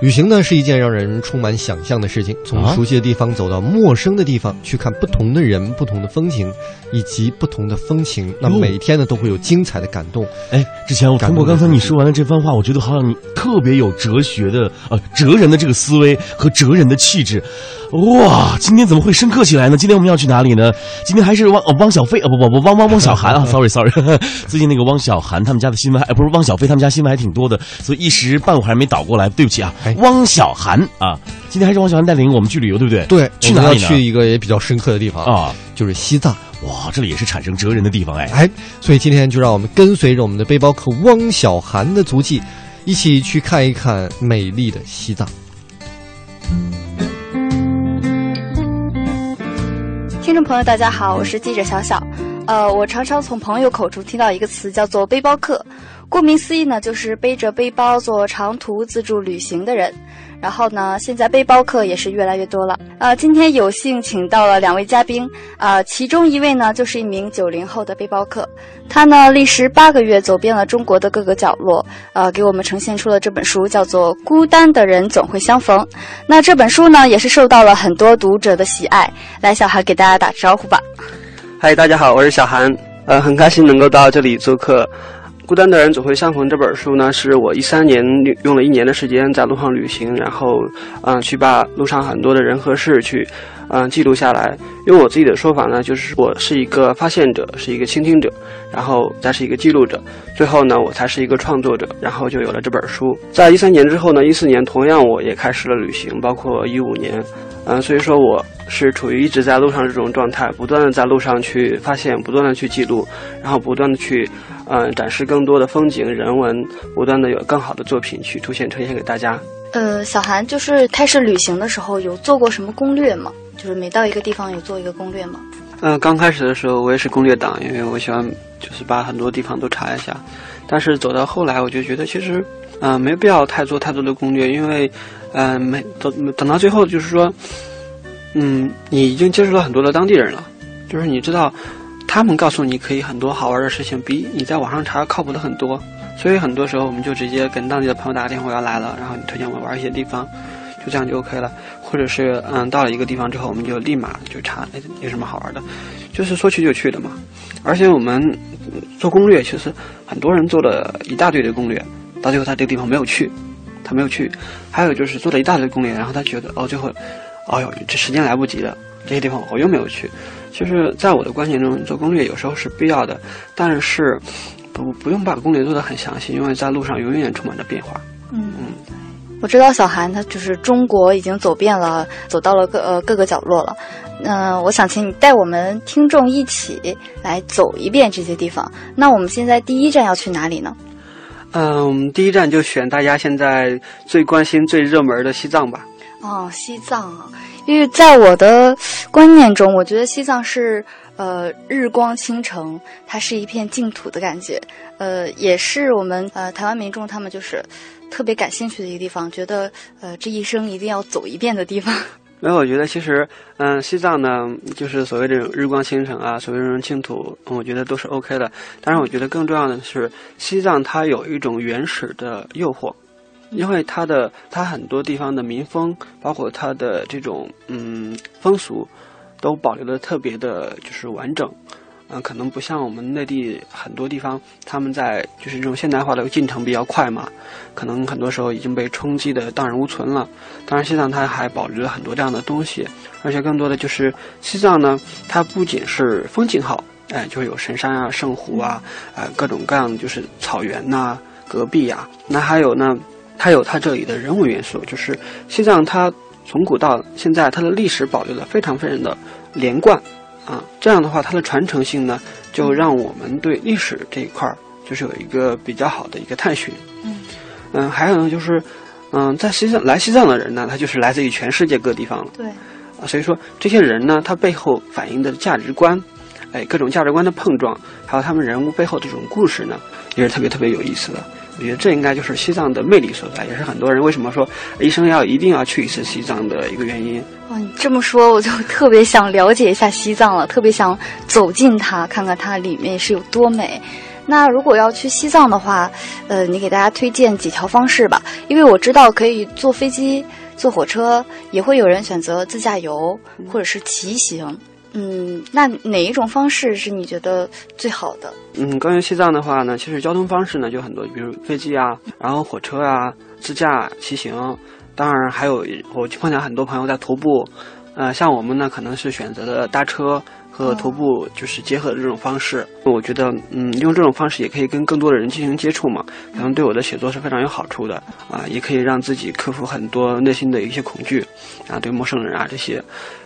旅行呢是一件让人充满想象的事情，从啊熟悉的地方走到陌生的地方，去看不同的人、不同的风景以及不同的风情。那哟每天呢都会有精彩的感动。哎，之前我通过刚才你说完了这番话，我觉得好像你特别有哲学的呃哲人的这个思维和哲人的气质。哇，今天怎么会深刻起来呢？今天我们要去哪里呢？今天还是汪哦汪小菲啊不不不汪汪汪小涵啊，sorry sorry，最近那个汪小涵他们家的新闻还哎不是汪小菲他们家新闻还挺多的，所以一时半会儿还没倒过来，对不起啊哎，汪小涵啊，今天还是汪小涵带领我们去旅游，对不对？对，去哪里呢？我们要去一个也比较深刻的地方，啊，就是西藏。哇，这里也是产生哲人的地方哎。哎，所以今天就让我们跟随着我们的背包客汪小涵的足迹，一起去看一看美丽的西藏。听众朋友，大家好，我是记者小小。呃，我常常从朋友口中听到一个词，叫做背包客。顾名思义呢，就是背着背包做长途自助旅行的人。然后呢，现在背包客也是越来越多了。呃，今天有幸请到了两位嘉宾，啊、其中一位呢就是一名九零后的背包客，他呢历时八个月走遍了中国的各个角落，呃，给我们呈现出了这本书，叫做《孤单的人总会相逢》。那这本书呢，也是受到了很多读者的喜爱。来，小韩给大家打招呼吧。嗨，大家好，我是小韩，呃，很开心能够到这里做客。孤单的人总会相逢这本书呢，是我一三年用了一年的时间在路上旅行，然后，嗯、去把路上很多的人和事去，嗯、记录下来。用我自己的说法呢，就是我是一个发现者，是一个倾听者，然后再是一个记录者，最后呢，我才是一个创作者，然后就有了这本书。在一三年之后呢，一四年同样我也开始了旅行，包括一五年，嗯、所以说我是处于一直在路上这种状态，不断的在路上去发现，不断的去记录，然后不断的去，嗯、展示更多的风景人文，不断的有更好的作品去出现呈现给大家。呃，小韩就是开始旅行的时候有做过什么攻略吗？就是每到一个地方有做一个攻略吗？嗯、刚开始的时候我也是攻略党，因为我喜欢就是把很多地方都查一下，但是走到后来我就觉得其实，嗯、没必要太做太多的攻略，因为，嗯、没等等到最后就是说，嗯，你已经接触了很多的当地人了，就是你知道，他们告诉你可以很多好玩的事情，比你在网上查靠谱的很多。所以很多时候我们就直接跟当地的朋友打个电话，我要来了，然后你推荐我玩一些地方，就这样就 OK 了。或者是嗯，到了一个地方之后，我们就立马就查哎有什么好玩的，就是说去就去的嘛。而且我们做攻略，其实很多人做了一大堆的攻略，到最后他这个地方没有去，他没有去。还有就是做了一大堆攻略，然后他觉得哦，最后，哎呦，这时间来不及了，这些地方我又没有去。就是在我的观念中，做攻略有时候是必要的，但是不不用把攻略做得很详细，因为在路上永远充满着变化。嗯嗯，我知道小韩他就是中国已经走遍了，走到了各呃各个角落了。嗯、我想请你带我们听众一起来走一遍这些地方。那我们现在第一站要去哪里呢？嗯，我们第一站就选大家现在最关心、最热门的西藏吧。哦，西藏啊，因为在我的观念中，我觉得西藏是呃日光倾城，它是一片净土的感觉，呃，也是我们呃台湾民众他们就是特别感兴趣的一个地方，觉得呃这一生一定要走一遍的地方。没有，我觉得其实，嗯，西藏呢，就是所谓这种日光倾城啊，所谓这种净土，我觉得都是 OK 的。但是，我觉得更重要的是，西藏它有一种原始的诱惑，因为它的它很多地方的民风，包括它的这种嗯风俗，都保留的特别的就是完整。嗯、可能不像我们内地很多地方，他们在就是这种现代化的进程比较快嘛，可能很多时候已经被冲击的荡然无存了。当然，西藏它还保留了很多这样的东西，而且更多的就是西藏呢，它不仅是风景好，哎，就是有神山啊、圣湖啊，呃，各种各样的就是草原呐、戈壁呀、那还有呢，它有它这里的人文元素，就是西藏它从古到现在，它的历史保留的非常非常的连贯啊，这样的话，它的传承性呢，就让我们对历史这一块儿就是有一个比较好的一个探寻。嗯嗯，还有呢，就是嗯，在西藏来西藏的人呢，他就是来自于全世界各地方了。对，啊，所以说这些人呢，他背后反映的价值观，哎，各种价值观的碰撞，还有他们人物背后这种故事呢，也是特别特别有意思的。我觉得这应该就是西藏的魅力所在，也是很多人为什么说一生要一定要去一次西藏的一个原因。哇，你这么说，我就 特别想了解一下西藏了，特别想走进它，看看它里面是有多美。那如果要去西藏的话，呃，你给大家推荐几条方式吧？因为我知道可以坐飞机、坐火车，也会有人选择自驾游或者是骑行。嗯，那哪一种方式是你觉得最好的？嗯，关于西藏的话呢，其实交通方式呢就很多，比如飞机啊，然后火车啊，自驾骑行，当然还有我碰见很多朋友在徒步。呃，像我们呢，可能是选择的搭车和徒步，就是结合的这种方式。我觉得，嗯，用这种方式也可以跟更多的人进行接触嘛，可能对我的写作是非常有好处的啊，也可以让自己克服很多内心的一些恐惧啊，对陌生人啊这些。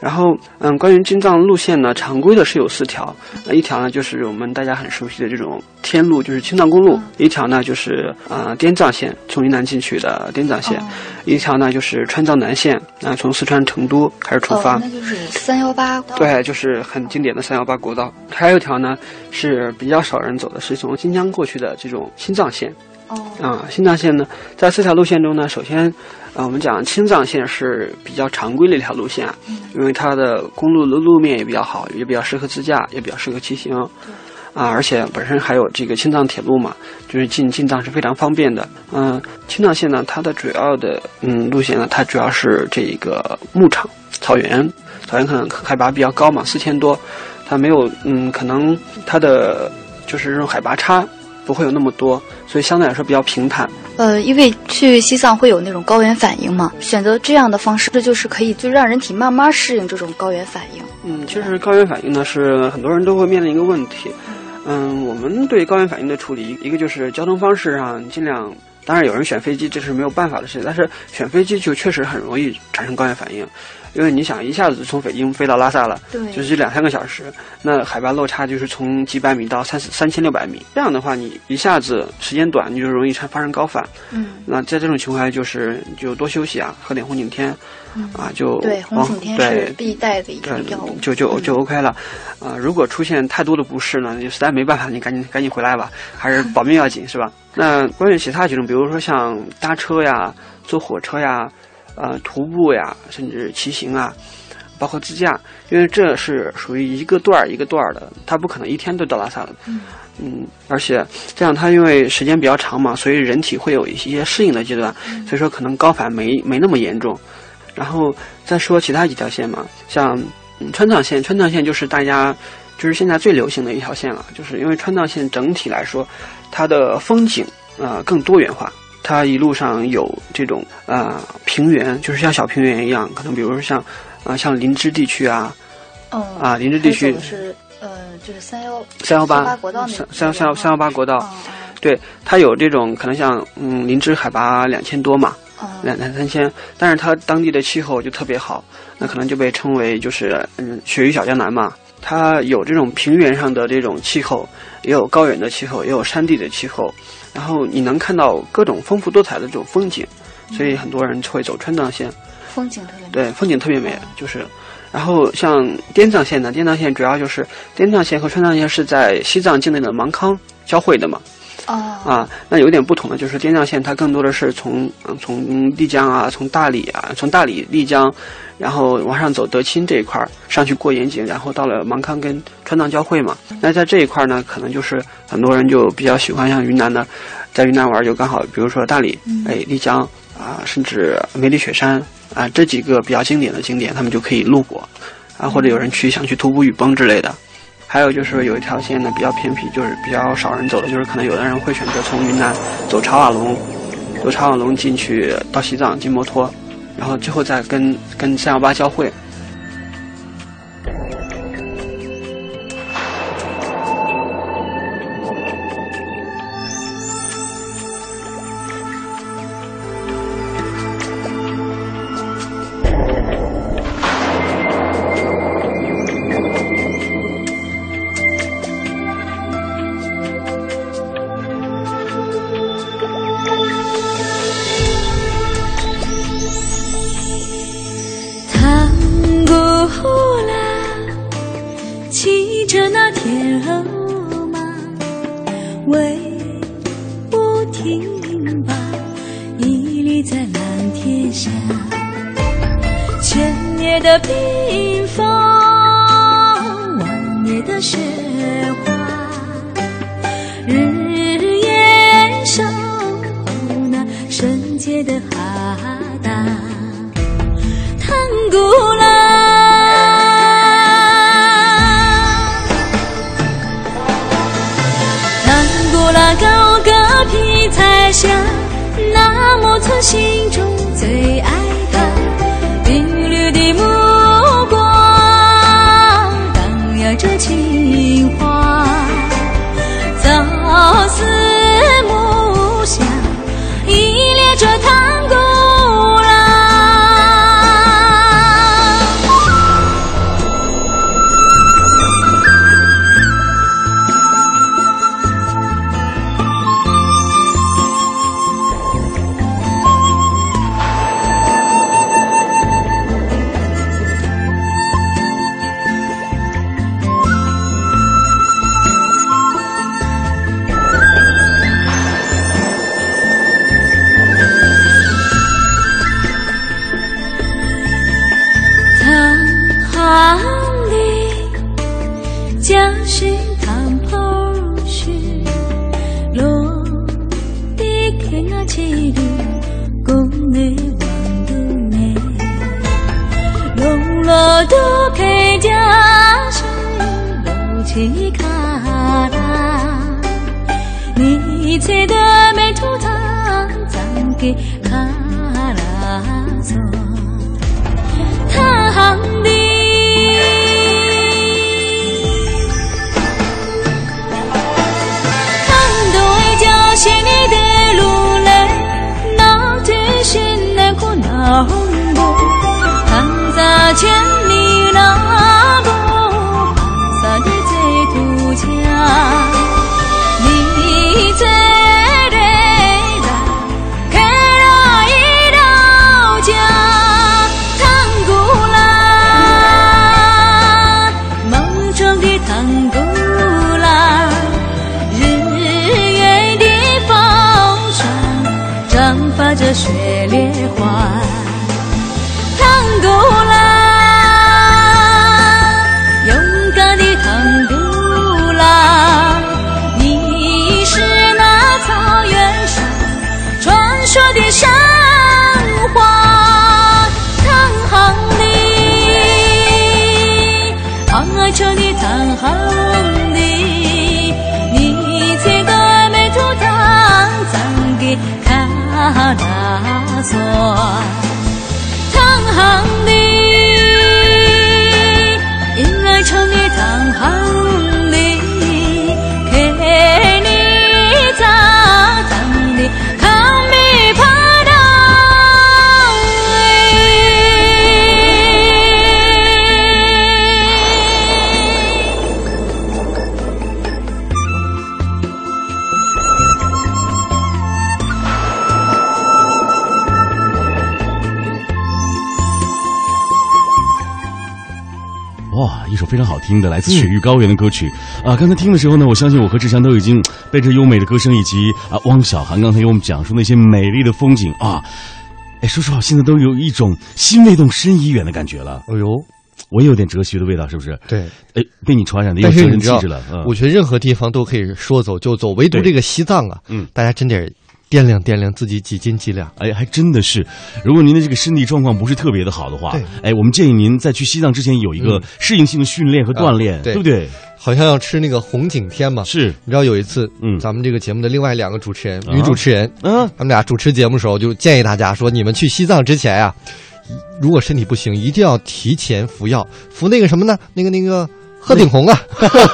然后，嗯，关于进藏路线呢，常规的是有四条。那一条呢，就是我们大家很熟悉的这种天路，就是青藏公路；一条呢，就是啊滇藏线，从云南进去的滇藏线；一条呢，就是川藏南线，啊从四川成都开始出发。那就是三幺八。对，就是很经典的三幺八国道。还有一条呢，是比较少人走的，是从新疆过去的这种新藏线。哦。啊，新藏线呢，在四条路线中呢，首先。啊，我们讲青藏线是比较常规的一条路线，因为它的公路的路面也比较好，也比较适合自驾，也比较适合骑行，啊，而且本身还有这个青藏铁路嘛，就是进进藏是非常方便的。嗯，青藏线呢，它的主要的嗯路线呢，它主要是这个牧场、草原，草原可能海拔比较高嘛，四千多，它没有嗯，可能它的就是这种海拔差。不会有那么多，所以相对来说比较平坦。呃，因为去西藏会有那种高原反应嘛，选择这样的方式，这就是可以就让人体慢慢适应这种高原反应。嗯，其实高原反应呢是很多人都会面临一个问题。嗯，我们对高原反应的处理，一个就是交通方式上尽量，当然有人选飞机，这是没有办法的事情，但是选飞机就确实很容易产生高原反应。因为你想一下子从北京飞到拉萨了，对，就是两三个小时，那海拔落差就是从几百米到三三千六百米，这样的话你一下子时间短，你就容易产发生高反。嗯，那在这种情况下，就是就多休息啊，喝点红景天，啊，就对红景天是必带的一个药物，就就就 OK 了。啊，如果出现太多的不适呢，就实在没办法，你赶紧赶紧回来吧，还是保命要紧，是吧？那关于其他几种，比如说像搭车呀、坐火车呀。呃，徒步呀，甚至骑行啊，包括自驾，因为这是属于一个段儿一个段儿的，它不可能一天都到拉萨的。嗯，嗯，而且这样，它因为时间比较长嘛，所以人体会有一些适应的阶段，所以说可能高反没没那么严重。然后再说其他几条线嘛，像川藏线，川藏线就是大家就是现在最流行的一条线了，就是因为川藏线整体来说，它的风景啊更多元化。它一路上有这种啊平原，就是像小平原一样，可能比如说像啊像林芝地区啊，嗯啊林芝地区是呃就是三幺三幺八国道三三三三幺八国道，对它有这种可能像嗯林芝海拔两千多嘛，两两三千，但是它当地的气候就特别好，那可能就被称为就是嗯雪域小江南嘛，它有这种平原上的这种气候，也有高原的气候，也有山地的气候。然后你能看到各种丰富多彩的这种风景，所以很多人会走川藏线。风景特别美。对，风景特别美，就是。然后像滇藏线呢，滇藏线主要就是滇藏线和川藏线是在西藏境内的芒康交汇的嘛。哦。啊，那有点不同的就是滇藏线它更多的是从从丽江啊，从大理啊，从大理丽江。然后往上走德钦这一块儿上去过盐井，然后到了芒康跟川藏交汇嘛。那在这一块儿呢，可能就是很多人就比较喜欢像云南的，在云南玩就刚好，比如说大理、哎丽江啊，甚至梅里雪山啊这几个比较经典的景点，他们就可以路过啊，或者有人去想去徒步雨崩之类的。还有就是有一条线呢比较偏僻，就是比较少人走的，就是可能有的人会选择从云南走茶瓦龙，走茶瓦龙进去到西藏进摩托。然后最后再跟跟三幺八交汇。的冰封，万年的雪花，日夜守候那圣洁的。起卡拉，你猜的没出堂，咱给卡拉索。堂里。看对角线里的路嘞，那对心难过那红布，看在千里那非常好听的来自雪域高原的歌曲啊！刚才听的时候呢，我相信我和志强都已经 被这优美的歌声以及啊汪小涵刚才给我们讲述那些美丽的风景啊，哎，说实话，现在都有一种心未动身已远的感觉了。哎呦，我也有点哲学的味道，是不是？对。哎，被你传染的有责但是你知道任气质了。嗯，我觉得任何地方都可以说走就走，唯独这个西藏啊，嗯，大家真得掂量掂量自己几斤几两。哎，还真的是，如果您的这个身体状况不是特别的好的话对，哎，我们建议您在去西藏之前有一个嗯。适应性的训练和锻炼，啊对。不对？好像要吃那个红景天嘛。是，你知道有一次，嗯。咱们这个节目的另外两个主持人，啊。女主持人，嗯，他们俩主持节目的时候就建议大家说，你们去西藏之前呀、如果身体不行，一定要提前服药，服那个什么呢？那个那个鹤顶红啊，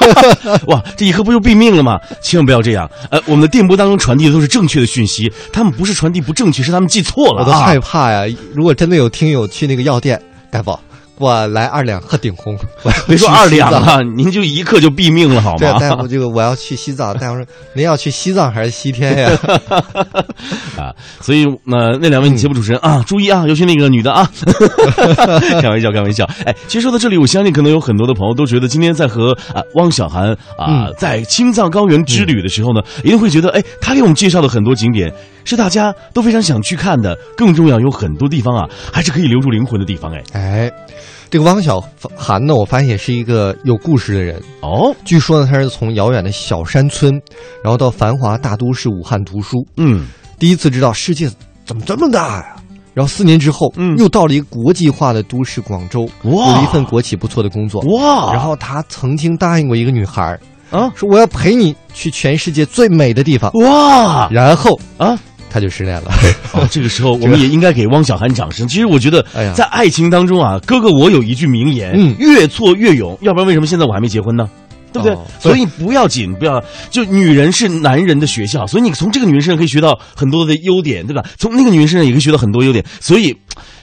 哇，这一喝不就毙命了吗？千万不要这样。呃，我们的电波当中传递的都是正确的讯息，他们不是传递不正确，是他们记错了我都啊。害怕呀！如果真的有听友去那个药店，大夫，我来二两鹤顶红，别说二两西藏啊，您就一刻就毙命了好对，吗？大夫，这个我要去西藏。大夫说：“您要去西藏还是西天呀 啊，所以那那两位节目主持人啊，注意啊，尤其那个女的啊，开玩笑，开玩笑。哎，其实说到这里，我相信可能有很多的朋友都觉得，今天在和啊汪小涵啊、嗯在青藏高原之旅的时候呢，一定会觉得，哎，他给我们介绍的很多景点是大家都非常想去看的，更重要，有很多地方啊，还是可以留住灵魂的地方。哎，？”哎，这个汪小涵呢，我发现也是一个有故事的人。哦，据说呢，他是从遥远的小山村，然后到繁华大都市武汉读书，嗯，第一次知道世界怎么这么大呀？然后四年之后，嗯又到了一个国际化的都市广州，哇有一份国企不错的工作。哇，然后他曾经答应过一个女孩儿，啊说我要陪你去全世界最美的地方。哇然后啊。他就失恋了。啊，这个时候我们也应该给汪小涵掌声。其实我觉得在爱情当中啊，哥哥我有一句名言，嗯越挫越勇，要不然为什么现在我还没结婚呢？对不对？哦所以不要紧，不要就女人是男人的学校，所以你从这个女人身上可以学到很多的优点，对吧？从那个女人身上也可以学到很多优点，所以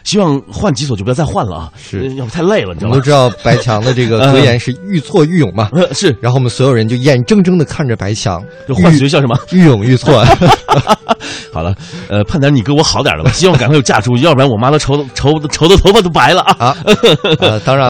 希望换几所就不要再换了啊，是呃要不太累了，你知道吗我们都？知 道白强的这个格言是愈挫愈勇嘛，呃是，然后我们所有人就眼睁睁的看着白强就换学校是吗？愈勇愈挫。好了，呃，盼点你给我好点了吧，希望赶快有嫁出去，要不然我妈都愁愁愁的头发都白了啊。啊，呃，当然。